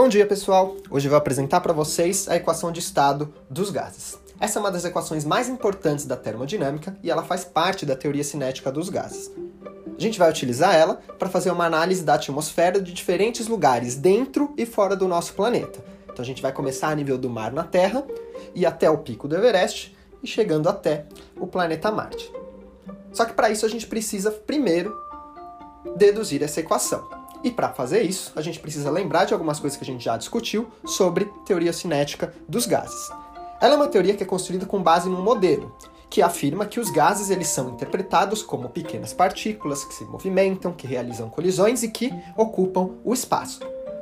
Bom dia, pessoal! Hoje eu vou apresentar para vocês a equação de estado dos gases. Essa é uma das equações mais importantes da termodinâmica e ela faz parte da teoria cinética dos gases. A gente vai utilizar ela para fazer uma análise da atmosfera de diferentes lugares dentro e fora do nosso planeta. Então a gente vai começar a nível do mar na Terra e até o pico do Everest e chegando até o planeta Marte. Só que para isso a gente precisa primeiro deduzir essa equação. E para fazer isso, a gente precisa lembrar de algumas coisas que a gente já discutiu sobre teoria cinética dos gases. Ela é uma teoria que é construída com base num modelo, que afirma que os gases eles são interpretados como pequenas partículas que se movimentam, que realizam colisões e que ocupam o espaço.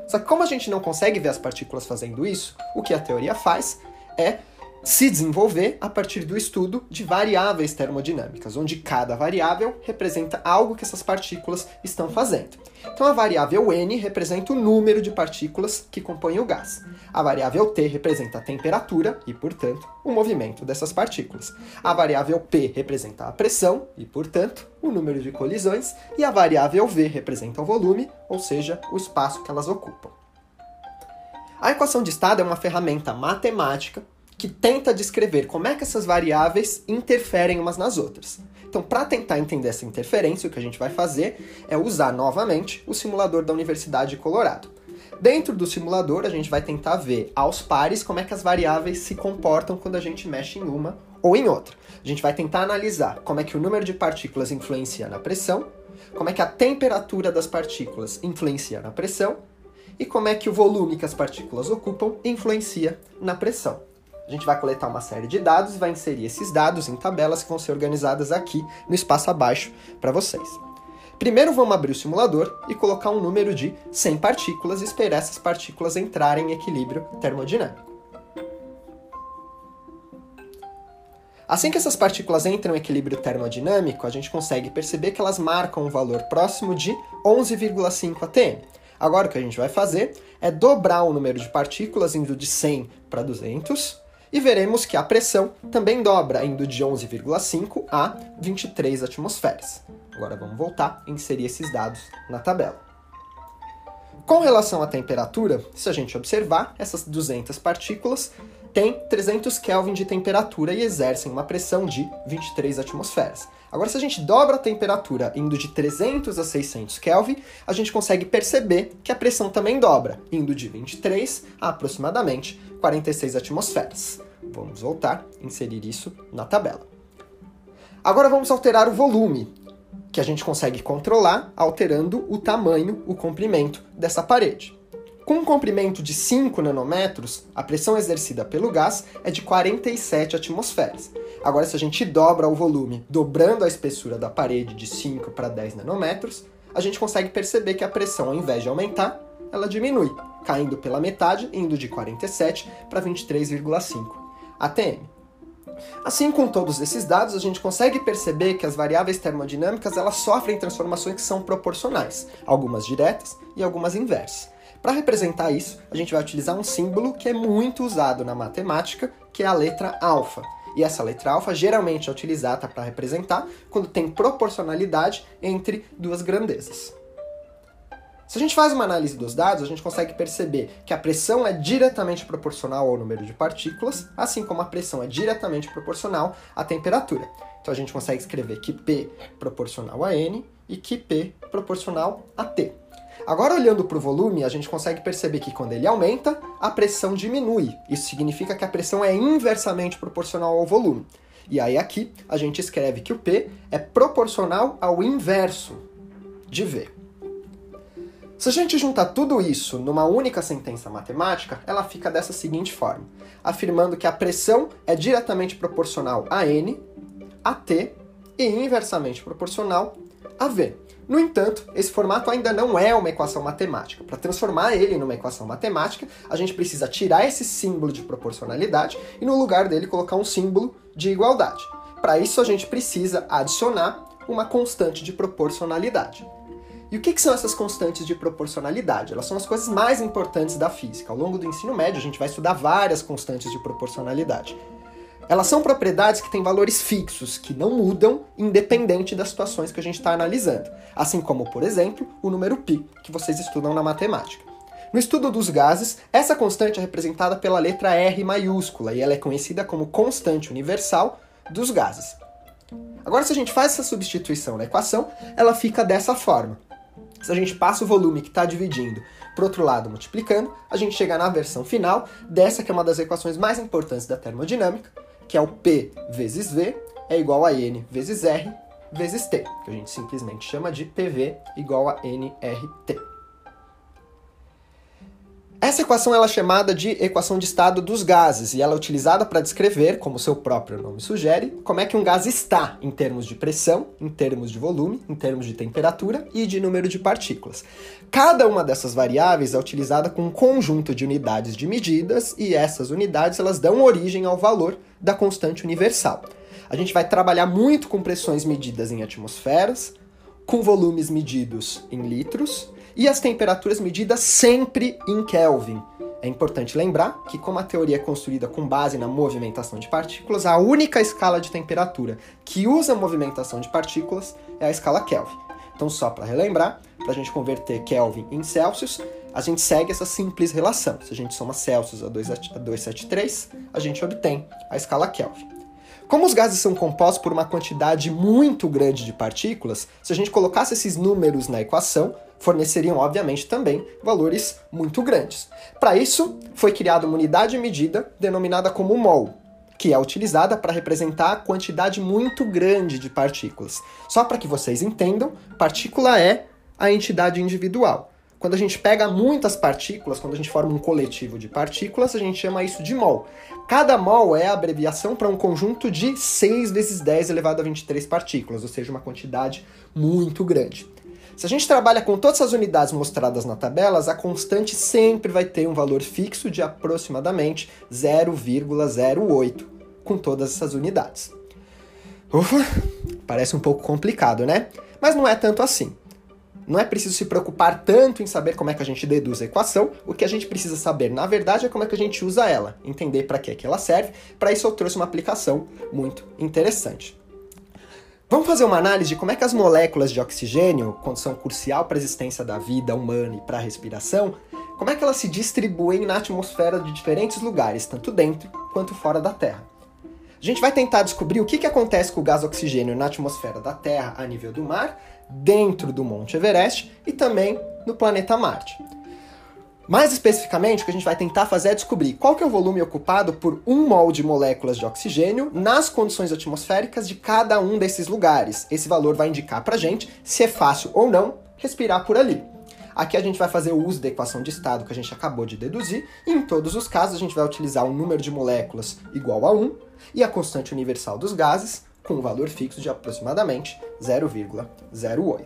Só que como a gente não consegue ver as partículas fazendo isso, o que a teoria faz é se desenvolver a partir do estudo de variáveis termodinâmicas, onde cada variável representa algo que essas partículas estão fazendo. Então a variável n representa o número de partículas que compõem o gás. A variável t representa a temperatura e, portanto, o movimento dessas partículas. A variável p representa a pressão e, portanto, o número de colisões, e a variável v representa o volume, ou seja, o espaço que elas ocupam. A equação de estado é uma ferramenta matemática que tenta descrever como é que essas variáveis interferem umas nas outras. Então, para tentar entender essa interferência, o que a gente vai fazer é usar novamente o simulador da Universidade de Colorado. Dentro do simulador, a gente vai tentar ver aos pares como é que as variáveis se comportam quando a gente mexe em uma ou em outra. A gente vai tentar analisar como é que o número de partículas influencia na pressão, como é que a temperatura das partículas influencia na pressão e como é que o volume que as partículas ocupam influencia na pressão. A gente vai coletar uma série de dados e vai inserir esses dados em tabelas que vão ser organizadas aqui no espaço abaixo para vocês. Primeiro vamos abrir o simulador e colocar um número de 100 partículas e esperar essas partículas entrarem em equilíbrio termodinâmico. Assim que essas partículas entram em equilíbrio termodinâmico, a gente consegue perceber que elas marcam um valor próximo de 11,5 atm. Agora o que a gente vai fazer é dobrar o número de partículas indo de 100 para 200 e veremos que a pressão também dobra, indo de 11,5 a 23 atmosferas. Agora vamos voltar e inserir esses dados na tabela. Com relação à temperatura, se a gente observar, essas 200 partículas têm 300 Kelvin de temperatura e exercem uma pressão de 23 atmosferas. Agora, se a gente dobra a temperatura indo de 300 a 600 Kelvin, a gente consegue perceber que a pressão também dobra, indo de 23 a aproximadamente 46 atmosferas. Vamos voltar, inserir isso na tabela. Agora vamos alterar o volume, que a gente consegue controlar alterando o tamanho, o comprimento dessa parede. Com um comprimento de 5 nanômetros, a pressão exercida pelo gás é de 47 atmosferas. Agora, se a gente dobra o volume, dobrando a espessura da parede de 5 para 10 nanômetros, a gente consegue perceber que a pressão, ao invés de aumentar, ela diminui, caindo pela metade, indo de 47 para 23,5 atm. Assim, com todos esses dados, a gente consegue perceber que as variáveis termodinâmicas elas sofrem transformações que são proporcionais, algumas diretas e algumas inversas. Para representar isso, a gente vai utilizar um símbolo que é muito usado na matemática, que é a letra alfa. E essa letra alfa geralmente é utilizada para representar quando tem proporcionalidade entre duas grandezas. Se a gente faz uma análise dos dados, a gente consegue perceber que a pressão é diretamente proporcional ao número de partículas, assim como a pressão é diretamente proporcional à temperatura. Então a gente consegue escrever que P proporcional a N e que P proporcional a T. Agora, olhando para o volume, a gente consegue perceber que quando ele aumenta, a pressão diminui. Isso significa que a pressão é inversamente proporcional ao volume. E aí, aqui, a gente escreve que o P é proporcional ao inverso de V. Se a gente juntar tudo isso numa única sentença matemática, ela fica dessa seguinte forma: afirmando que a pressão é diretamente proporcional a N, a T e inversamente proporcional a V. No entanto, esse formato ainda não é uma equação matemática. Para transformar ele numa equação matemática, a gente precisa tirar esse símbolo de proporcionalidade e no lugar dele colocar um símbolo de igualdade. Para isso, a gente precisa adicionar uma constante de proporcionalidade. E o que, que, são essas constantes de proporcionalidade? Elas são as coisas mais importantes da física. Ao longo do ensino médio, a gente vai estudar várias constantes de proporcionalidade. Elas são propriedades que têm valores fixos, que não mudam independente das situações que a gente está analisando. Assim como, por exemplo, o número π, que vocês estudam na matemática. No estudo dos gases, essa constante é representada pela letra R maiúscula e ela é conhecida como constante universal dos gases. Agora, se a gente faz essa substituição na equação, ela fica dessa forma. Se a gente passa o volume que está dividindo para outro lado multiplicando, a gente chega na versão final dessa que é uma das equações mais importantes da termodinâmica, que é o P vezes V é igual a N vezes R vezes T, que a gente simplesmente chama de PV igual a NRT. Essa equação ela é chamada de equação de estado dos gases e ela é utilizada para descrever, como seu próprio nome sugere, como é que um gás está em termos de pressão, em termos de volume, em termos de temperatura e de número de partículas. Cada uma dessas variáveis é utilizada com um conjunto de unidades de medidas e essas unidades elas dão origem ao valor da constante universal. A gente vai trabalhar muito com pressões medidas em atmosferas, com volumes medidos em litros e as temperaturas medidas sempre em Kelvin. É importante lembrar que, como a teoria é construída com base na movimentação de partículas, a única escala de temperatura que usa movimentação de partículas é a escala Kelvin. Então, só para relembrar, para a gente converter Kelvin em Celsius, a gente segue essa simples relação. Se a gente soma Celsius a 273, a gente obtém a escala Kelvin. Como os gases são compostos por uma quantidade muito grande de partículas, se a gente colocasse esses números na equação, forneceriam, obviamente, também valores muito grandes. Para isso, foi criada uma unidade de medida denominada como mol, que é utilizada para representar a quantidade muito grande de partículas. Só para que vocês entendam, partícula é a entidade individual. Quando a gente pega muitas partículas, quando a gente forma um coletivo de partículas, a gente chama isso de mol. Cada mol é a abreviação para um conjunto de 6 vezes 10 elevado a 23 partículas, ou seja, uma quantidade muito grande. Se a gente trabalha com todas as unidades mostradas na tabela, a constante sempre vai ter um valor fixo de aproximadamente 0,08 com todas essas unidades. Ufa, parece um pouco complicado, né? Mas não é tanto assim. Não é preciso se preocupar tanto em saber como é que a gente deduz a equação. O que a gente precisa saber, na verdade, é como é que a gente usa ela, entender para que, que ela serve. Para isso eu trouxe uma aplicação muito interessante. Vamos fazer uma análise de como é que as moléculas de oxigênio, são crucial para a existência da vida humana e para a respiração, como é que elas se distribuem na atmosfera de diferentes lugares, tanto dentro quanto fora da Terra. A gente vai tentar descobrir o que, que acontece com o gás oxigênio na atmosfera da Terra a nível do mar, dentro do Monte Everest e também no planeta Marte. Mais especificamente, o que a gente vai tentar fazer é descobrir qual que é o volume ocupado por um mol de moléculas de oxigênio nas condições atmosféricas de cada um desses lugares. Esse valor vai indicar pra gente se é fácil ou não respirar por ali. Aqui a gente vai fazer o uso da equação de estado que a gente acabou de deduzir, e em todos os casos a gente vai utilizar um número de moléculas igual a 1 e a constante universal dos gases com um valor fixo de aproximadamente 0,08.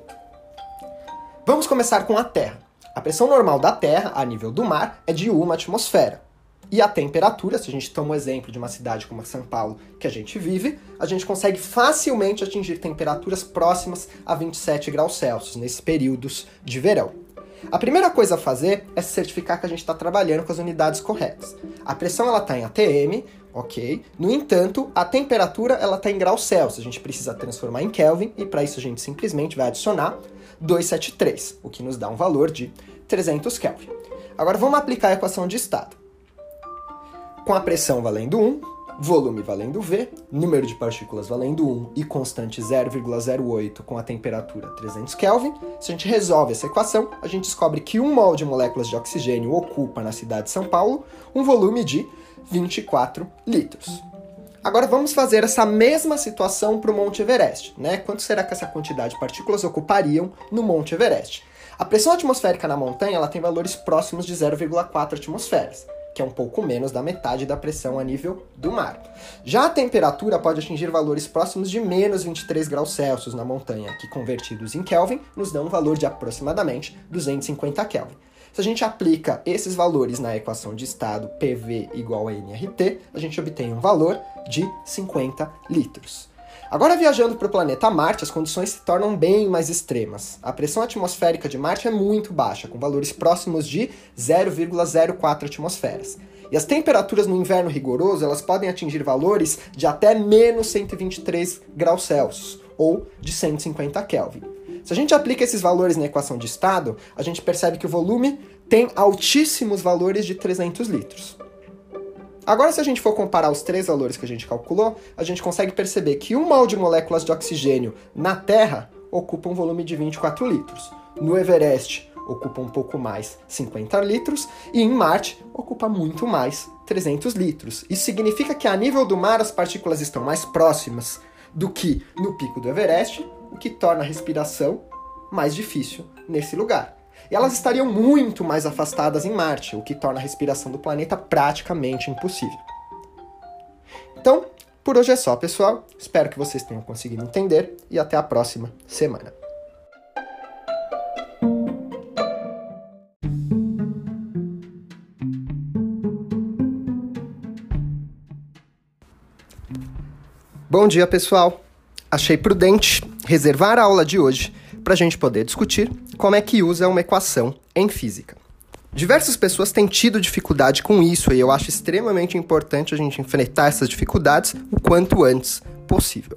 Vamos começar com a Terra. A pressão normal da Terra, a nível do mar, é de uma atmosfera. E a temperatura, se a gente toma o um exemplo de uma cidade como São Paulo, que a gente vive, a gente consegue facilmente atingir temperaturas próximas a 27 graus Celsius nesses períodos de verão. A primeira coisa a fazer é certificar que a gente está trabalhando com as unidades corretas. A pressão ela está em ATM, ok? No entanto, a temperatura ela está em graus Celsius. A gente precisa transformar em Kelvin e para isso a gente simplesmente vai adicionar 273, o que nos dá um valor de 300 Kelvin. Agora vamos aplicar a equação de estado. Com a pressão valendo 1, volume valendo V, número de partículas valendo 1 e constante 0,08 com a temperatura 300 Kelvin, se a gente resolve essa equação, a gente descobre que 1 mol de moléculas de oxigênio ocupa na cidade de São Paulo um volume de 24 litros. Agora vamos fazer essa mesma situação para o Monte Everest, né? Quanto será que essa quantidade de partículas ocupariam no Monte Everest? A pressão atmosférica na montanha ela tem valores próximos de 0,4 atmosferas, que é um pouco menos da metade da pressão a nível do mar. Já a temperatura pode atingir valores próximos de menos 23 graus Celsius na montanha, que convertidos em Kelvin nos dão um valor de aproximadamente 250 Kelvin. Se a gente aplica esses valores na equação de estado PV igual a nRT, a gente obtém um valor de 50 litros. Agora, viajando para o planeta Marte, as condições se tornam bem mais extremas. A pressão atmosférica de Marte é muito baixa, com valores próximos de 0,04 atmosferas. E as temperaturas no inverno rigoroso elas podem atingir valores de até menos 123 graus Celsius, ou de 150 Kelvin. Se a gente aplica esses valores na equação de estado, a gente percebe que o volume tem altíssimos valores de 300 litros. Agora, se a gente for comparar os três valores que a gente calculou, a gente consegue perceber que um mol de moléculas de oxigênio na Terra ocupa um volume de 24 litros. No Everest, ocupa um pouco mais, 50 litros, e em Marte, ocupa muito mais, 300 litros. Isso significa que a nível do mar as partículas estão mais próximas do que no pico do Everest, o que torna a respiração mais difícil nesse lugar. E elas estariam muito mais afastadas em Marte, o que torna a respiração do planeta praticamente impossível. Então, por hoje é só, pessoal. Espero que vocês tenham conseguido entender e até a próxima semana. Bom dia, pessoal! Achei prudente reservar a aula de hoje para a gente poder discutir como é que usa uma equação em física. Diversas pessoas têm tido dificuldade com isso e eu acho extremamente importante a gente enfrentar essas dificuldades o quanto antes possível.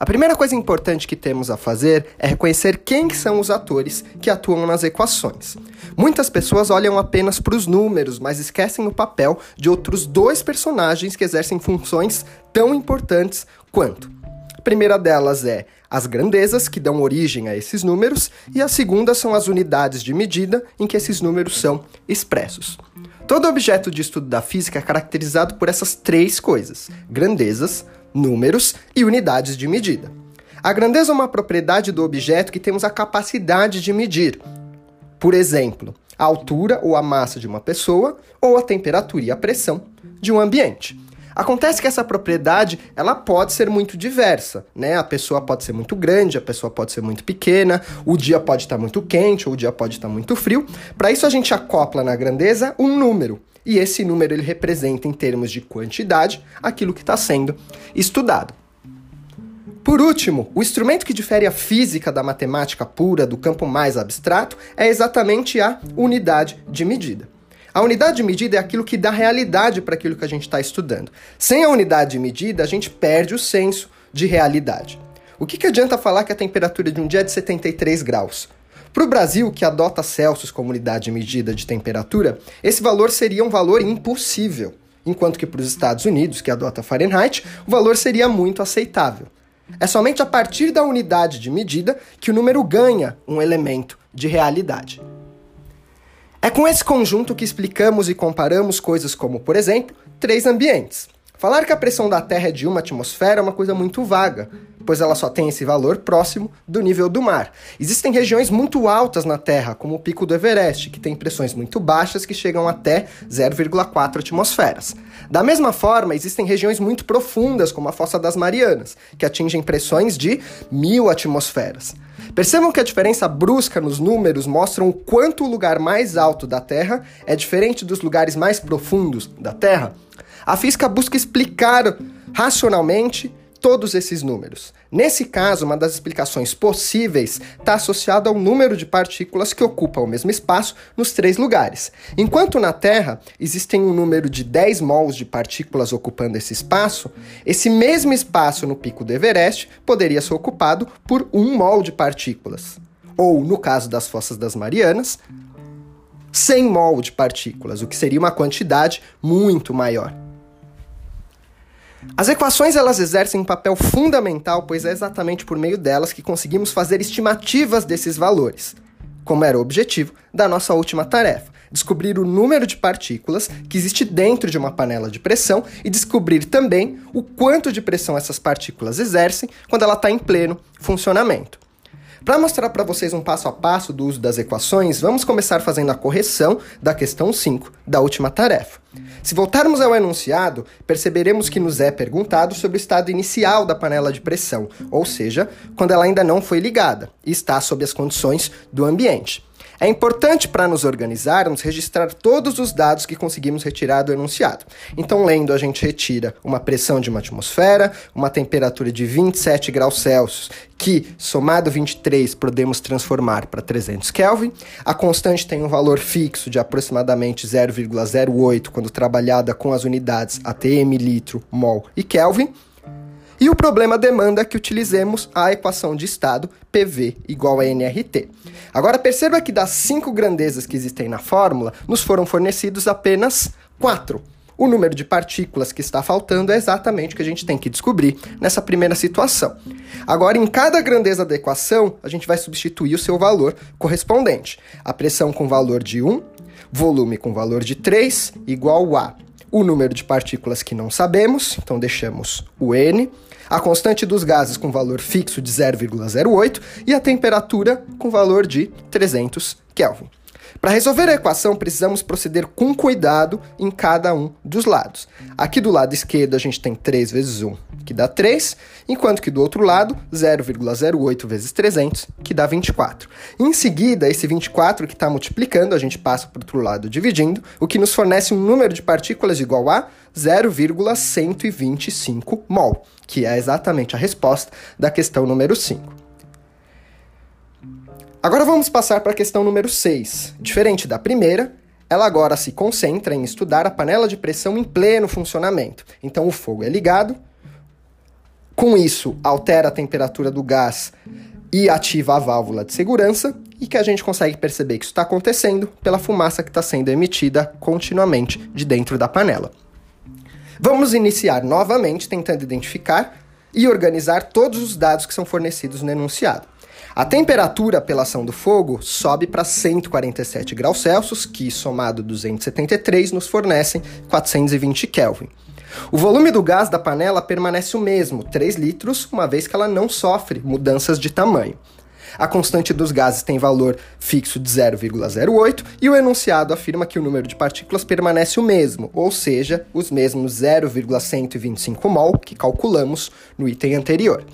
A primeira coisa importante que temos a fazer é reconhecer quem são os atores que atuam nas equações. Muitas pessoas olham apenas para os números, mas esquecem o papel de outros dois personagens que exercem funções tão importantes quanto. A primeira delas é as grandezas que dão origem a esses números, e a segunda são as unidades de medida em que esses números são expressos. Todo objeto de estudo da física é caracterizado por essas três coisas: grandezas, números e unidades de medida. A grandeza é uma propriedade do objeto que temos a capacidade de medir. Por exemplo, a altura ou a massa de uma pessoa ou a temperatura e a pressão de um ambiente. Acontece que essa propriedade, ela pode ser muito diversa, né? A pessoa pode ser muito grande, a pessoa pode ser muito pequena, o dia pode estar muito quente ou o dia pode estar muito frio. Para isso a gente acopla na grandeza um número. E esse número ele representa em termos de quantidade aquilo que está sendo estudado. Por último, o instrumento que difere a física da matemática pura do campo mais abstrato é exatamente a unidade de medida. A unidade de medida é aquilo que dá realidade para aquilo que a gente está estudando. Sem a unidade de medida, a gente perde o senso de realidade. O que, que adianta falar que a temperatura de um dia é de 73 graus? Para o Brasil, que adota Celsius como unidade de medida de temperatura, esse valor seria um valor impossível, enquanto que para os Estados Unidos, que adota Fahrenheit, o valor seria muito aceitável. É somente a partir da unidade de medida que o número ganha um elemento de realidade. É com esse conjunto que explicamos e comparamos coisas como, por exemplo, três ambientes. Falar que a pressão da Terra é de uma atmosfera é uma coisa muito vaga, pois ela só tem esse valor próximo do nível do mar. Existem regiões muito altas na Terra, como o Pico do Everest, que tem pressões muito baixas que chegam até 0,4 atmosferas. Da mesma forma, existem regiões muito profundas, como a Fossa das Marianas, que atingem pressões de mil atmosferas. Percebam que a diferença brusca nos números mostram o quanto o lugar mais alto da Terra é diferente dos lugares mais profundos da Terra. A física busca explicar racionalmente todos esses números. Nesse caso, uma das explicações possíveis está associada ao número de partículas que ocupam o mesmo espaço nos três lugares. Enquanto na Terra existem um número de 10 mols de partículas ocupando esse espaço, esse mesmo espaço no pico do Everest poderia ser ocupado por um mol de partículas. Ou, no caso das Fossas das Marianas, 100 mol de partículas, o que seria uma quantidade muito maior. As equações elas exercem um papel fundamental, pois é exatamente por meio delas que conseguimos fazer estimativas desses valores, como era o objetivo da nossa última tarefa: descobrir o número de partículas que existe dentro de uma panela de pressão e descobrir também o quanto de pressão essas partículas exercem quando ela está em pleno funcionamento. Para mostrar para vocês um passo a passo do uso das equações, vamos começar fazendo a correção da questão 5 da última tarefa. Se voltarmos ao enunciado, perceberemos que nos é perguntado sobre o estado inicial da panela de pressão, ou seja, quando ela ainda não foi ligada e está sob as condições do ambiente. É importante para nos organizarmos registrar todos os dados que conseguimos retirar do enunciado. Então, lendo, a gente retira uma pressão de uma atmosfera, uma temperatura de 27 graus Celsius, que, somado 23, podemos transformar para 300 Kelvin. A constante tem um valor fixo de aproximadamente 0,08 quando trabalhada com as unidades ATM, litro, mol e Kelvin. E o problema demanda que utilizemos a equação de estado PV igual a nRT. Agora perceba que das cinco grandezas que existem na fórmula, nos foram fornecidos apenas quatro. O número de partículas que está faltando é exatamente o que a gente tem que descobrir nessa primeira situação. Agora, em cada grandeza da equação, a gente vai substituir o seu valor correspondente. A pressão com valor de 1, volume com valor de 3, igual a o número de partículas que não sabemos, então deixamos o N, a constante dos gases com valor fixo de 0,08 e a temperatura com valor de 300 Kelvin. Para resolver a equação, precisamos proceder com cuidado em cada um dos lados. Aqui do lado esquerdo a gente tem 3 vezes 1, que dá 3, enquanto que do outro lado, 0,08 vezes 300, que dá 24. Em seguida, esse 24 que está multiplicando, a gente passa para o outro lado dividindo, o que nos fornece um número de partículas igual a 0,125 mol, que é exatamente a resposta da questão número 5. Agora vamos passar para a questão número 6. Diferente da primeira, ela agora se concentra em estudar a panela de pressão em pleno funcionamento. Então o fogo é ligado, com isso altera a temperatura do gás e ativa a válvula de segurança, e que a gente consegue perceber que isso está acontecendo pela fumaça que está sendo emitida continuamente de dentro da panela. Vamos iniciar novamente tentando identificar e organizar todos os dados que são fornecidos no enunciado. A temperatura pela ação do fogo sobe para 147 graus Celsius, que somado 273 nos fornecem 420 Kelvin. O volume do gás da panela permanece o mesmo, 3 litros, uma vez que ela não sofre mudanças de tamanho. A constante dos gases tem valor fixo de 0,08 e o enunciado afirma que o número de partículas permanece o mesmo, ou seja, os mesmos 0,125 mol que calculamos no item anterior.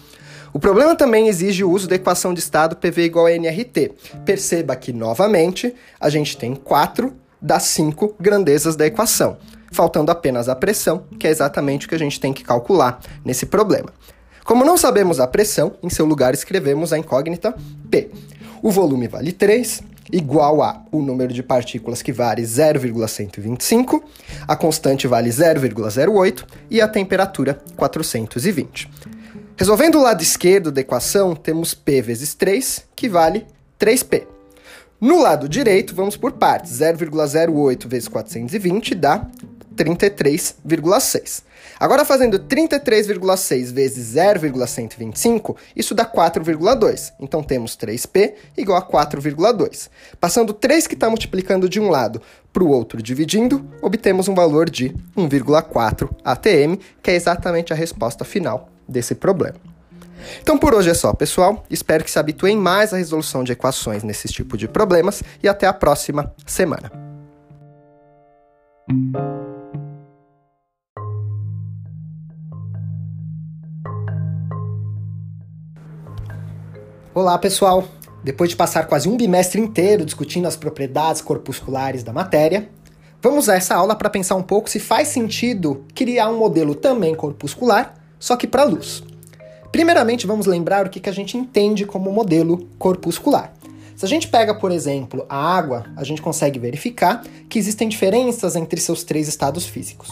O problema também exige o uso da equação de estado PV igual a nRT. Perceba que, novamente, a gente tem 4 das 5 grandezas da equação, faltando apenas a pressão, que é exatamente o que a gente tem que calcular nesse problema. Como não sabemos a pressão, em seu lugar escrevemos a incógnita P. O volume vale 3, igual a o número de partículas que vale 0,125, a constante vale 0,08 e a temperatura 420. Resolvendo o lado esquerdo da equação, temos P vezes 3, que vale 3P. No lado direito, vamos por partes. 0,08 vezes 420 dá 33,6. Agora, fazendo 33,6 vezes 0,125, isso dá 4,2. Então, temos 3P igual a 4,2. Passando 3 que está multiplicando de um lado para o outro dividindo, obtemos um valor de 1,4 ATM, que é exatamente a resposta final desse problema. Então por hoje é só, pessoal. Espero que se habituem mais à resolução de equações nesse tipo de problemas e até a próxima semana. Olá, pessoal! Depois de passar quase um bimestre inteiro discutindo as propriedades corpusculares da matéria, vamos usar essa aula para pensar um pouco se faz sentido criar um modelo também corpuscular só que para luz. Primeiramente, vamos lembrar o que, a gente entende como modelo corpuscular. Se a gente pega, por exemplo, a água, a gente consegue verificar que existem diferenças entre seus três estados físicos.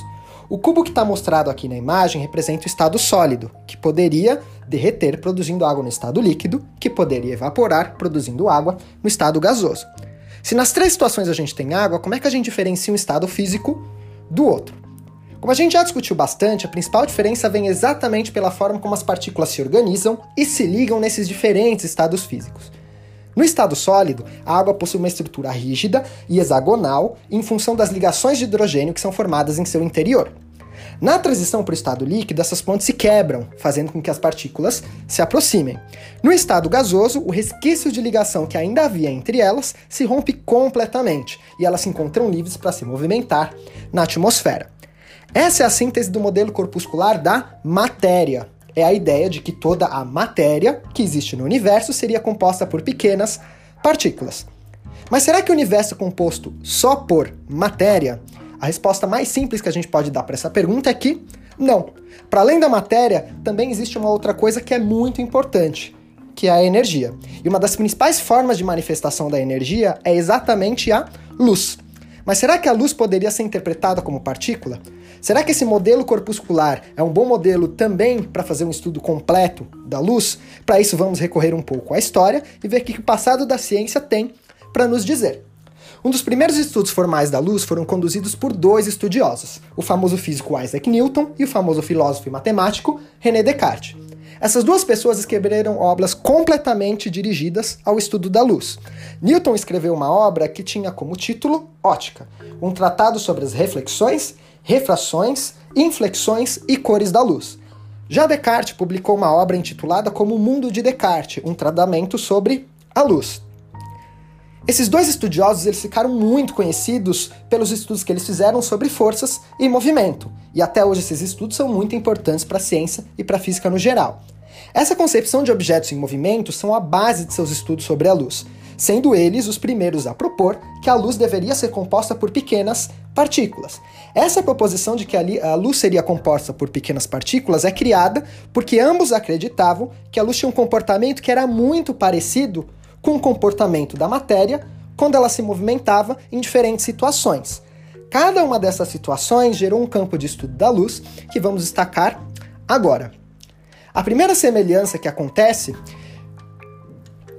O cubo que está mostrado aqui na imagem representa o estado sólido, que poderia derreter produzindo água no estado líquido, que poderia evaporar produzindo água no estado gasoso. Se nas três situações a gente tem água, como é que a gente diferencia um estado físico do outro? Como a gente já discutiu bastante, a principal diferença vem exatamente pela forma como as partículas se organizam e se ligam nesses diferentes estados físicos. No estado sólido, a água possui uma estrutura rígida e hexagonal em função das ligações de hidrogênio que são formadas em seu interior. Na transição para o estado líquido, essas pontes se quebram, fazendo com que as partículas se aproximem. No estado gasoso, o resquício de ligação que ainda havia entre elas se rompe completamente e elas se encontram livres para se movimentar na atmosfera. Essa é a síntese do modelo corpuscular da matéria. É a ideia de que toda a matéria que existe no universo seria composta por pequenas partículas. Mas será que o universo é composto só por matéria? A resposta mais simples que a gente pode dar para essa pergunta é que não. Para além da matéria, também existe uma outra coisa que é muito importante, que é a energia. E uma das principais formas de manifestação da energia é exatamente a luz. Mas será que a luz poderia ser interpretada como partícula? Será que esse modelo corpuscular é um bom modelo também para fazer um estudo completo da luz? Para isso, vamos recorrer um pouco à história e ver o que o passado da ciência tem para nos dizer. Um dos primeiros estudos formais da luz foram conduzidos por dois estudiosos, o famoso físico Isaac Newton e o famoso filósofo e matemático René Descartes. Essas duas pessoas escreveram obras completamente dirigidas ao estudo da luz. Newton escreveu uma obra que tinha como título Ótica, um tratado sobre as reflexões, refrações, inflexões e cores da luz. Já Descartes publicou uma obra intitulada como O Mundo de Descartes, um tratamento sobre a luz. Esses dois estudiosos eles ficaram muito conhecidos pelos estudos que eles fizeram sobre forças e movimento, e até hoje esses estudos são muito importantes para a ciência e para a física no geral. Essa concepção de objetos em movimento são a base de seus estudos sobre a luz, sendo eles os primeiros a propor que a luz deveria ser composta por pequenas partículas. Essa proposição de que a luz seria composta por pequenas partículas é criada porque ambos acreditavam que a luz tinha um comportamento que era muito parecido com o comportamento da matéria quando ela se movimentava em diferentes situações. Cada uma dessas situações gerou um campo de estudo da luz que vamos destacar agora. A primeira semelhança que acontece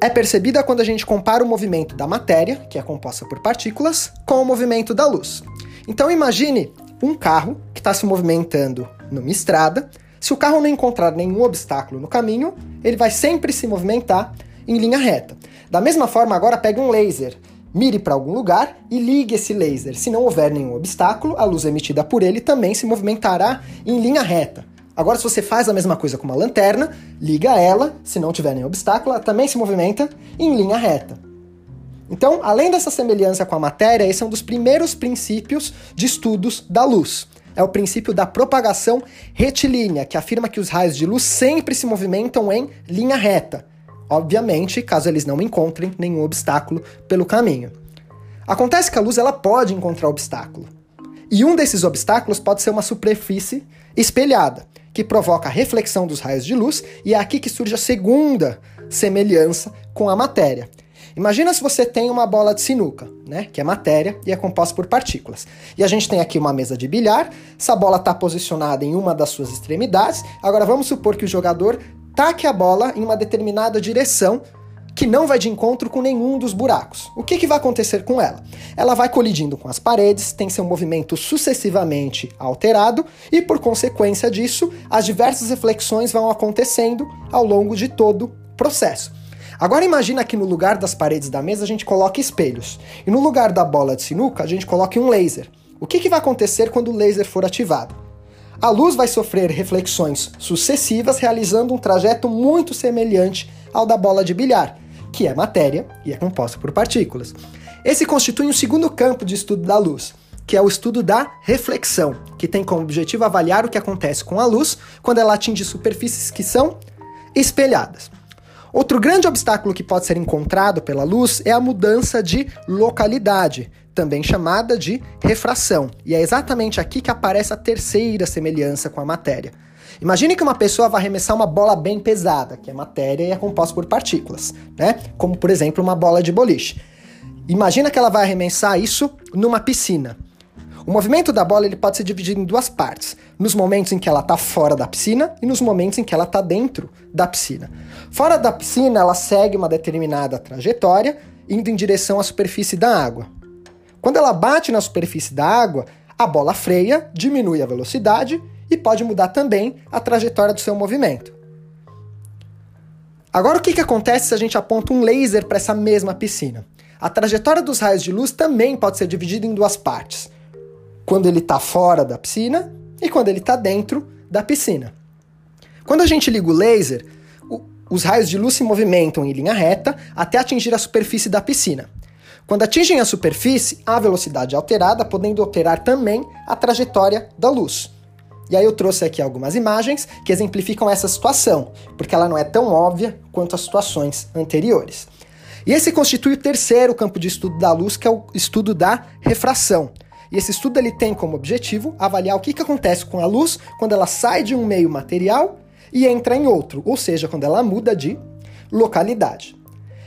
é percebida quando a gente compara o movimento da matéria, que é composta por partículas, com o movimento da luz. Então imagine um carro que está se movimentando numa estrada. Se o carro não encontrar nenhum obstáculo no caminho, ele vai sempre se movimentar em linha reta. Da mesma forma, agora pegue um laser, mire para algum lugar e ligue esse laser. Se não houver nenhum obstáculo, a luz emitida por ele também se movimentará em linha reta. Agora, se você faz a mesma coisa com uma lanterna, liga ela, se não tiver nenhum obstáculo, ela também se movimenta em linha reta. Então, além dessa semelhança com a matéria, esse é um dos primeiros princípios de estudos da luz. É o princípio da propagação retilínea, que afirma que os raios de luz sempre se movimentam em linha reta. Obviamente, caso eles não encontrem nenhum obstáculo pelo caminho. Acontece que a luz ela pode encontrar obstáculo. E um desses obstáculos pode ser uma superfície espelhada, que provoca a reflexão dos raios de luz, e é aqui que surge a segunda semelhança com a matéria. Imagina se você tem uma bola de sinuca, né, que é matéria e é composta por partículas. E a gente tem aqui uma mesa de bilhar, essa bola está posicionada em uma das suas extremidades. Agora vamos supor que o jogador taque a bola em uma determinada direção que não vai de encontro com nenhum dos buracos. O que, que vai acontecer com ela? Ela vai colidindo com as paredes, tem seu movimento sucessivamente alterado e, por consequência disso, as diversas reflexões vão acontecendo ao longo de todo o processo. Agora imagina que no lugar das paredes da mesa a gente coloca espelhos e no lugar da bola de sinuca a gente coloque um laser. O que, que vai acontecer quando o laser for ativado? A luz vai sofrer reflexões sucessivas, realizando um trajeto muito semelhante ao da bola de bilhar, que é matéria e é composta por partículas. Esse constitui um segundo campo de estudo da luz, que é o estudo da reflexão, que tem como objetivo avaliar o que acontece com a luz quando ela atinge superfícies que são espelhadas. Outro grande obstáculo que pode ser encontrado pela luz é a mudança de localidade, também chamada de refração. E é exatamente aqui que aparece a terceira semelhança com a matéria. Imagine que uma pessoa vai arremessar uma bola bem pesada, que é matéria e é composta por partículas, né? Como por exemplo uma bola de boliche. Imagina que ela vai arremessar isso numa piscina. O movimento da bola ele pode ser dividido em duas partes: nos momentos em que ela está fora da piscina e nos momentos em que ela está dentro da piscina. Fora da piscina, ela segue uma determinada trajetória, indo em direção à superfície da água. Quando ela bate na superfície da água, a bola freia, diminui a velocidade e pode mudar também a trajetória do seu movimento. Agora, o que, que acontece se a gente aponta um laser para essa mesma piscina? A trajetória dos raios de luz também pode ser dividida em duas partes: quando ele está fora da piscina e quando ele está dentro da piscina. Quando a gente liga o laser, os raios de luz se movimentam em linha reta até atingir a superfície da piscina. Quando atingem a superfície, a velocidade alterada, podendo alterar também a trajetória da luz. E aí eu trouxe aqui algumas imagens que exemplificam essa situação, porque ela não é tão óbvia quanto as situações anteriores. E esse constitui o terceiro campo de estudo da luz, que é o estudo da refração. E esse estudo ele tem como objetivo avaliar o que, que acontece com a luz quando ela sai de um meio material e entra em outro, ou seja, quando ela muda de localidade.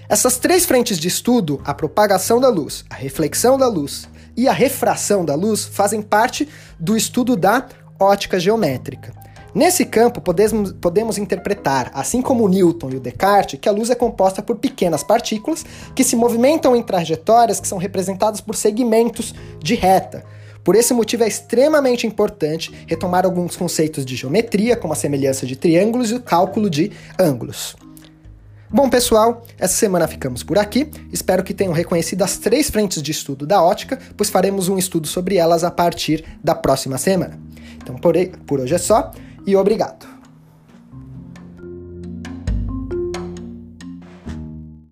Essas três frentes de estudo, a propagação da luz, a reflexão da luz e a refração da luz fazem parte do estudo da ótica geométrica. Nesse campo, podemos, podemos interpretar, assim como Newton e o Descartes, que a luz é composta por pequenas partículas que se movimentam em trajetórias que são representadas por segmentos de reta. Por esse motivo, é extremamente importante retomar alguns conceitos de geometria, como a semelhança de triângulos e o cálculo de ângulos. Bom, pessoal, essa semana ficamos por aqui. Espero que tenham reconhecido as três frentes de estudo da ótica, pois faremos um estudo sobre elas a partir da próxima semana. Então, por hoje é só e obrigado.